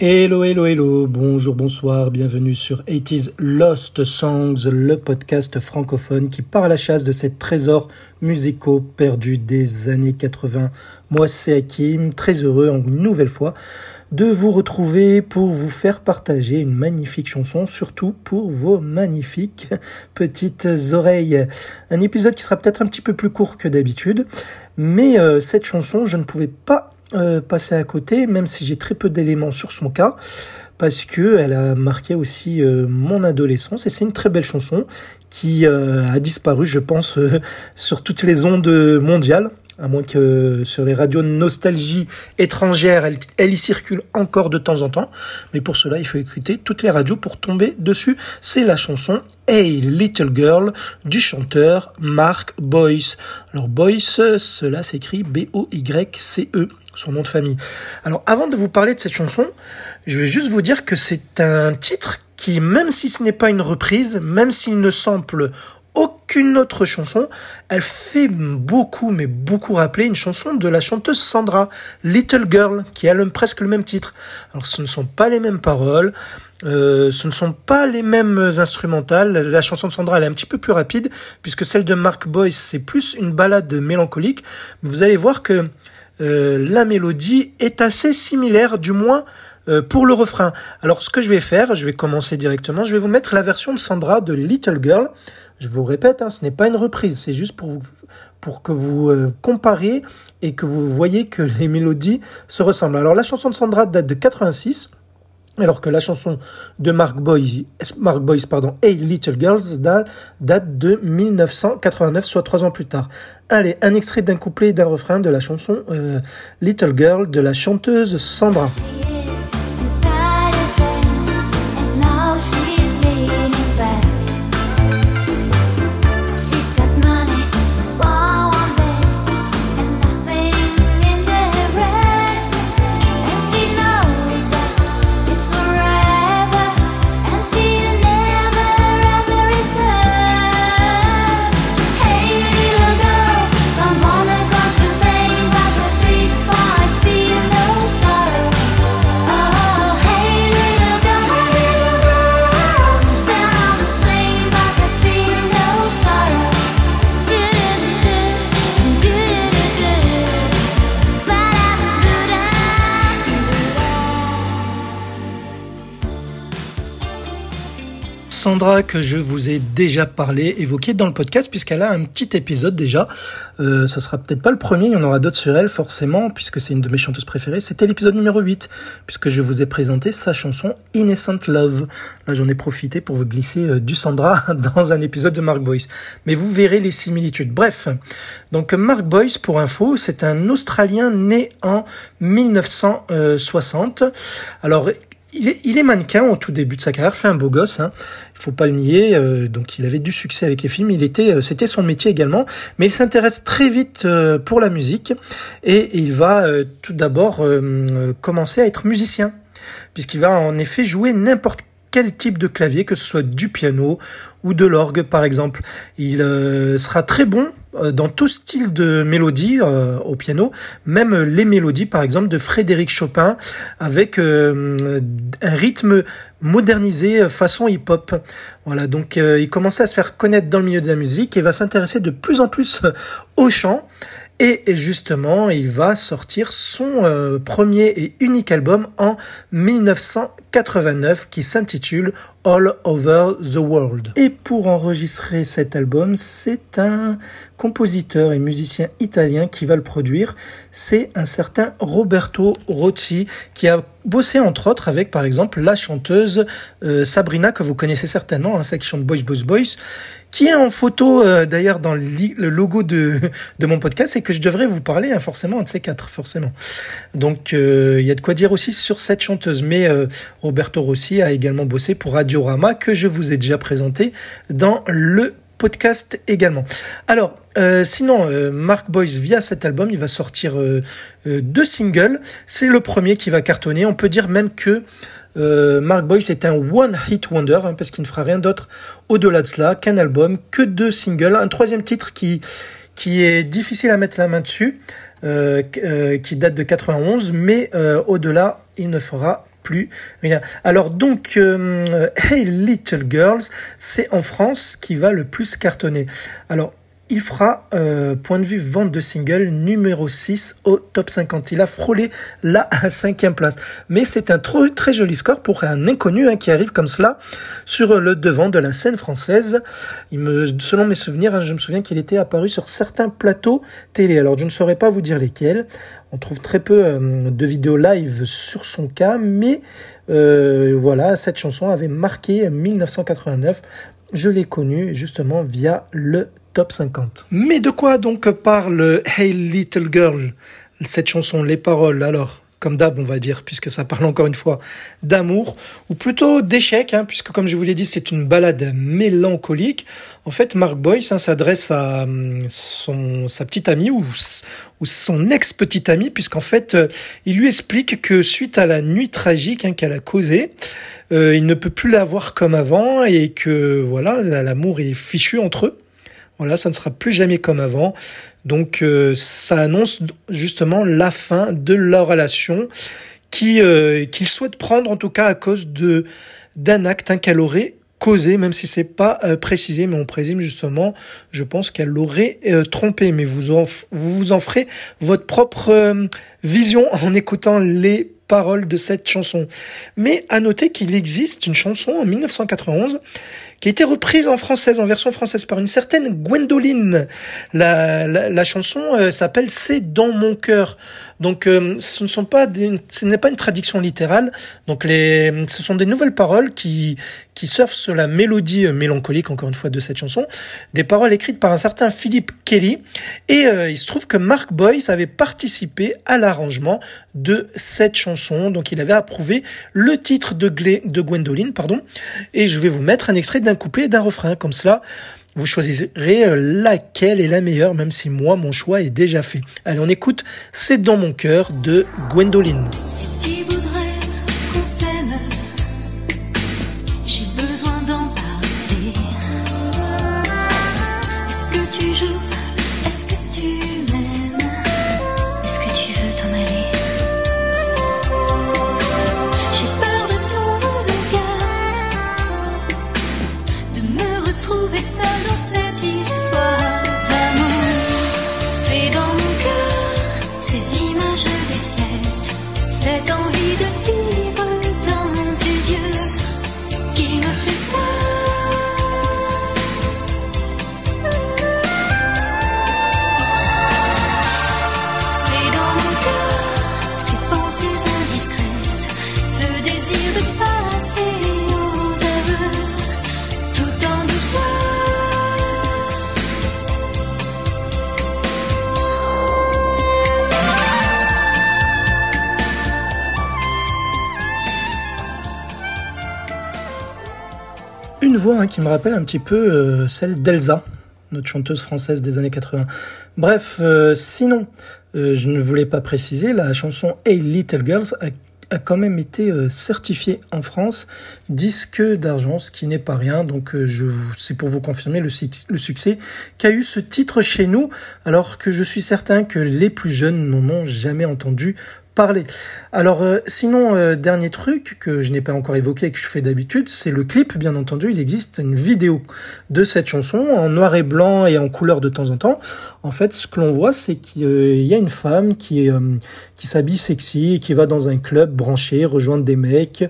Hello, hello, hello, bonjour, bonsoir, bienvenue sur 80s Lost Songs, le podcast francophone qui part à la chasse de ces trésors musicaux perdus des années 80. Moi, c'est Hakim, très heureux une nouvelle fois de vous retrouver pour vous faire partager une magnifique chanson, surtout pour vos magnifiques petites oreilles. Un épisode qui sera peut-être un petit peu plus court que d'habitude, mais euh, cette chanson, je ne pouvais pas euh, passer à côté, même si j'ai très peu d'éléments sur son cas, parce que elle a marqué aussi euh, mon adolescence et c'est une très belle chanson qui euh, a disparu, je pense, sur toutes les ondes mondiales à moins que sur les radios nostalgie étrangères, elle, elle, y circule encore de temps en temps. Mais pour cela, il faut écouter toutes les radios pour tomber dessus. C'est la chanson Hey Little Girl du chanteur Mark Boyce. Alors Boyce, cela s'écrit B-O-Y-C-E son nom de famille. Alors avant de vous parler de cette chanson, je vais juste vous dire que c'est un titre qui, même si ce n'est pas une reprise, même s'il ne sample aucune autre chanson, elle fait beaucoup, mais beaucoup rappeler une chanson de la chanteuse Sandra, Little Girl, qui a presque le même titre. Alors ce ne sont pas les mêmes paroles, euh, ce ne sont pas les mêmes instrumentales. La chanson de Sandra, elle est un petit peu plus rapide, puisque celle de Mark Boyce, c'est plus une balade mélancolique. Vous allez voir que euh, la mélodie est assez similaire, du moins euh, pour le refrain. Alors ce que je vais faire, je vais commencer directement, je vais vous mettre la version de Sandra de Little Girl. Je vous répète, hein, ce n'est pas une reprise, c'est juste pour, vous, pour que vous euh, comparez et que vous voyez que les mélodies se ressemblent. Alors la chanson de Sandra date de 86 alors que la chanson de Mark Boyce, Mark Boyce pardon, Hey Little Girls date de 1989, soit trois ans plus tard. Allez, un extrait d'un couplet et d'un refrain de la chanson euh, Little Girl de la chanteuse Sandra. Sandra que je vous ai déjà parlé, évoqué dans le podcast, puisqu'elle a un petit épisode déjà. Euh, ça sera peut-être pas le premier, il y en aura d'autres sur elle forcément, puisque c'est une de mes chanteuses préférées. C'était l'épisode numéro 8, puisque je vous ai présenté sa chanson Innocent Love. Là j'en ai profité pour vous glisser euh, du Sandra dans un épisode de Mark Boyce. Mais vous verrez les similitudes. Bref, donc Mark Boyce, pour info, c'est un Australien né en 1960. Alors il est, mannequin au tout début de sa carrière, c'est un beau gosse, hein. il faut pas le nier. Euh, donc il avait du succès avec les films, il était, euh, c'était son métier également, mais il s'intéresse très vite euh, pour la musique et il va tout d'abord commencer à être musicien, puisqu'il va en effet jouer n'importe quel type de clavier, que ce soit du piano ou de l'orgue par exemple. Il sera très bon euh, dans tout style de mélodie euh, au piano, même les mélodies par exemple de Frédéric Chopin avec euh, un rythme modernisé façon hip-hop. Voilà, donc il commençait à se faire connaître dans le milieu de la musique et va s'intéresser de plus en plus au chant. Et justement, il va sortir son premier et unique album en 1989 qui s'intitule All Over the World. Et pour enregistrer cet album, c'est un compositeur et musicien italien qui va le produire. C'est un certain Roberto Rocci qui a bossé entre autres avec par exemple la chanteuse euh, Sabrina que vous connaissez certainement, hein, celle qui chante Boys Boys Boys, qui est en photo euh, d'ailleurs dans le logo de, de mon podcast et que je devrais vous parler hein, forcément de ces quatre forcément. Donc euh, il y a de quoi dire aussi sur cette chanteuse. Mais Roberto Rossi a également bossé pour Radio que je vous ai déjà présenté dans le podcast également. Alors, euh, sinon, euh, Mark Boyce, via cet album, il va sortir euh, deux singles. C'est le premier qui va cartonner. On peut dire même que Mark Boyce est un one-hit wonder, hein, parce qu'il ne fera rien d'autre au-delà de cela qu'un album, que deux singles. Un troisième titre qui, est difficile à mettre la main dessus, qui date de 91, mais au-delà, il ne fera plus rien. Alors donc, Hey Little Girls, c'est en France qui va le plus cartonner. Alors, il fera, euh, point de vue vente de single, numéro 6 au top 50. Il a frôlé la cinquième place. Mais c'est un trop, très joli score pour un inconnu hein, qui arrive comme cela sur le devant de la scène française. Il selon mes souvenirs, hein, je me souviens qu'il était apparu sur certains plateaux télé. Alors je ne saurais pas vous dire lesquels. On trouve très peu euh, de vidéos live sur son cas, mais euh, voilà, cette chanson avait marqué 1989. Je l'ai connue justement via le top 50. Mais de quoi donc parle Hey Little Girl Cette chanson, les paroles alors comme d'hab, on va dire, puisque ça parle encore une fois d'amour, ou plutôt d'échec, hein, puisque comme je vous l'ai dit, c'est une balade mélancolique. En fait, Mark Boyce hein, s'adresse à hum, son, sa petite amie ou, son ex-petite amie, puisqu'en fait, euh, il lui explique que suite à la nuit tragique hein, qu'elle a causée, euh, il ne peut plus la voir comme avant et que voilà, l'amour est fichu entre eux. Voilà, ça ne sera plus jamais comme avant. Donc euh, ça annonce justement la fin de leur relation qui euh, qu'il souhaite prendre en tout cas à cause de d'un acte hein, qu'elle aurait causé, même si c'est pas euh, précisé, mais on présume justement, je pense qu'elle l'aurait trompé. Mais vous en, vous vous en ferez votre propre vision en écoutant les paroles de cette chanson. Mais à noter qu'il existe une chanson en 1991 qui a été reprise en française, en version française par une certaine Gwendoline. La, la, la chanson euh, s'appelle C'est dans mon cœur. Donc euh, ce ne sont pas des, ce n'est pas une traduction littérale. Donc les, ce sont des nouvelles paroles qui qui surfent sur la mélodie euh, mélancolique encore une fois de cette chanson, des paroles écrites par un certain Philippe Kelly. Et il se trouve que Mark Boyce avait participé à l'arrangement de cette chanson. Donc il avait approuvé le titre de, de Gwendoline, pardon. Et je vais vous mettre un extrait couplet et d'un refrain. Comme cela, vous choisirez euh, laquelle est la meilleure, même si moi, mon choix est déjà fait. Allez, on écoute C'est dans mon cœur de Gwendoline. Hein, qui me rappelle un petit peu euh, celle d'Elsa, notre chanteuse française des années 80. Bref, euh, sinon, euh, je ne voulais pas préciser, la chanson Hey Little Girls a, quand même été certifiée en France disque d'argent, ce qui n'est pas rien. Donc, je c'est pour vous confirmer le, le succès qu'a eu ce titre chez nous, alors que je suis certain que les plus jeunes n'en ont jamais entendu Alors euh, sinon, euh, dernier truc que je n'ai pas encore évoqué et que je fais d'habitude, c'est le clip, bien entendu. Il existe une vidéo de cette chanson en noir et blanc et en couleur de temps en temps. En fait, ce que l'on voit, c'est qu'il y a une femme qui, euh, qui s'habille sexy et qui va dans un club branché, rejoindre des mecs,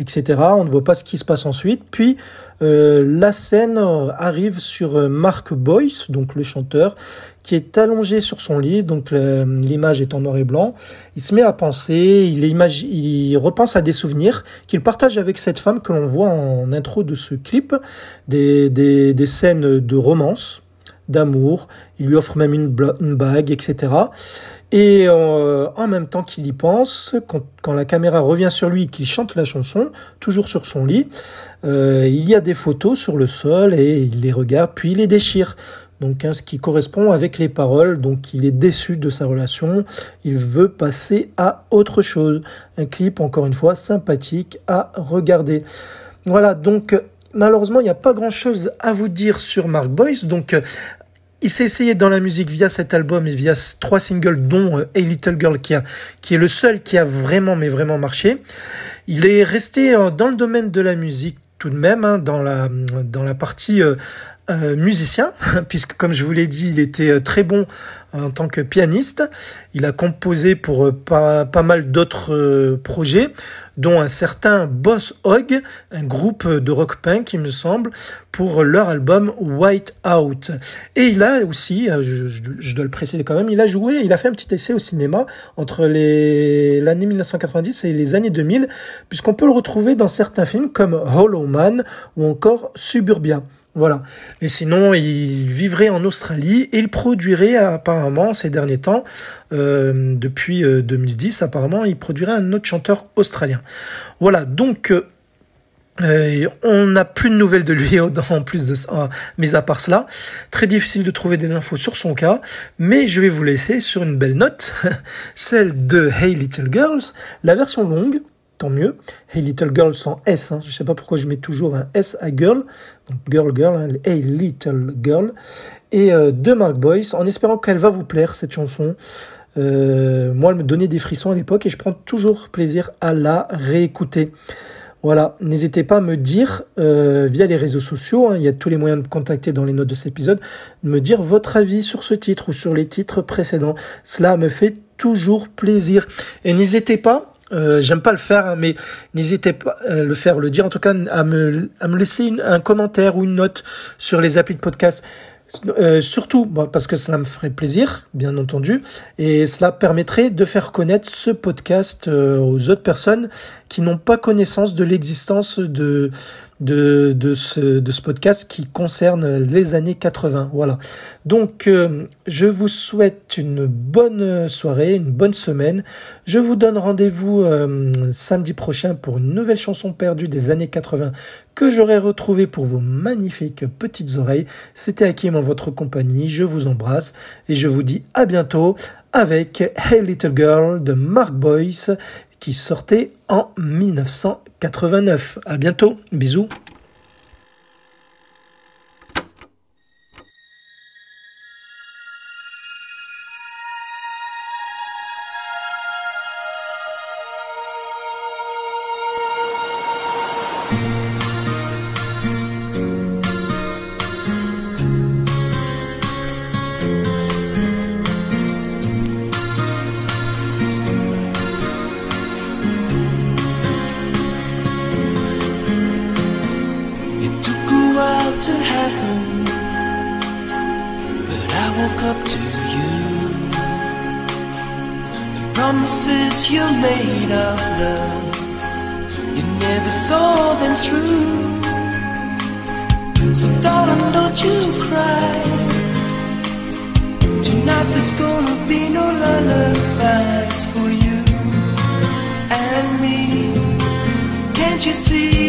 etc. On ne voit pas ce qui se passe ensuite. Puis la scène arrive sur Mark Boyce, donc le chanteur, qui est allongé sur son lit, donc l'image est en noir et blanc. Il se met à penser, il, il repense à des souvenirs qu'il partage avec cette femme que l'on voit en intro de ce clip, des, des, des scènes de romance, d'amour. Il lui offre même une, bague, etc. Et euh, en même temps qu'il y pense, quand, quand, la caméra revient sur lui, qu'il chante la chanson, toujours sur son lit, euh, il y a des photos sur le sol et il les regarde, puis il les déchire donc ce qui correspond avec les paroles. Donc il est déçu de sa relation, il veut passer à autre chose. Un clip encore une fois sympathique à regarder. Voilà, donc malheureusement il n'y a pas grand chose à vous dire sur Mark Boyce. Donc il s'est essayé dans la musique via cet album et via trois singles, dont A Little Girl qui, a, qui est le seul qui a vraiment, mais vraiment marché. Il est resté dans le domaine de la musique tout de même, hein, dans, la, dans la partie euh, musicien, puisque comme je vous l'ai dit, il était euh, très bon en tant que pianiste. Il a composé pour euh, pas, pas mal d'autres projets, dont un certain Boss Hog, un groupe de rock punk, il me semble, pour leur album White Out. Et il a aussi, je, je, dois le préciser quand même, il a joué, il a fait un petit essai au cinéma entre l'année 1990 et les années 2000, puisqu'on peut le retrouver dans certains films comme Hollow Man ou encore Suburbia. Voilà. Mais sinon, il vivrait en Australie et il produirait apparemment ces derniers temps, euh, depuis 2010, euh, apparemment, il produirait un autre chanteur australien. Voilà. Donc, euh, on n'a plus de nouvelles de lui en plus de ça, mis à part cela. Très difficile de trouver des infos sur son cas, mais je vais vous laisser sur une belle note, celle de Hey Little Girls, la version longue tant mieux. Hey Little Girl sans S, hein. je ne sais pas pourquoi je mets toujours un S à Girl, Girl Girl, hein, Hey Little Girl, et euh, de Mark Boyce, en espérant qu'elle va vous plaire cette chanson. Euh, moi, elle me donnait des frissons à l'époque et je prends toujours plaisir à la réécouter. Voilà, n'hésitez pas à me dire euh, via les réseaux sociaux, hein, il y a tous les moyens de me contacter dans les notes de cet épisode, de me dire votre avis sur ce titre ou sur les titres précédents. Cela me fait toujours plaisir. Et n'hésitez pas euh, j'aime pas le faire, hein, mais n'hésitez pas à le faire, le dire en tout cas, à me, à me laisser un commentaire ou une note sur les applis de podcast. Euh, surtout parce que cela me ferait plaisir, bien entendu, et cela permettrait de faire connaître ce podcast euh, aux autres personnes qui n'ont pas connaissance de l'existence de de, de, ce, de ce podcast qui concerne les années 80. Voilà. Donc, euh, je vous souhaite une bonne soirée, une bonne semaine. Je vous donne rendez-vous euh, samedi prochain pour une nouvelle chanson perdue des années 80 que j'aurai retrouvée pour vos magnifiques petites oreilles. C'était Hakim en votre compagnie. Je vous embrasse et je vous dis à bientôt avec Hey Little Girl de Mark Boyce qui sortait en 1989. À bientôt, bisous. afraid of love. You never saw them through. So darling, don't you cry. Tonight there's gonna be no lullabies for you and me. Can't you see?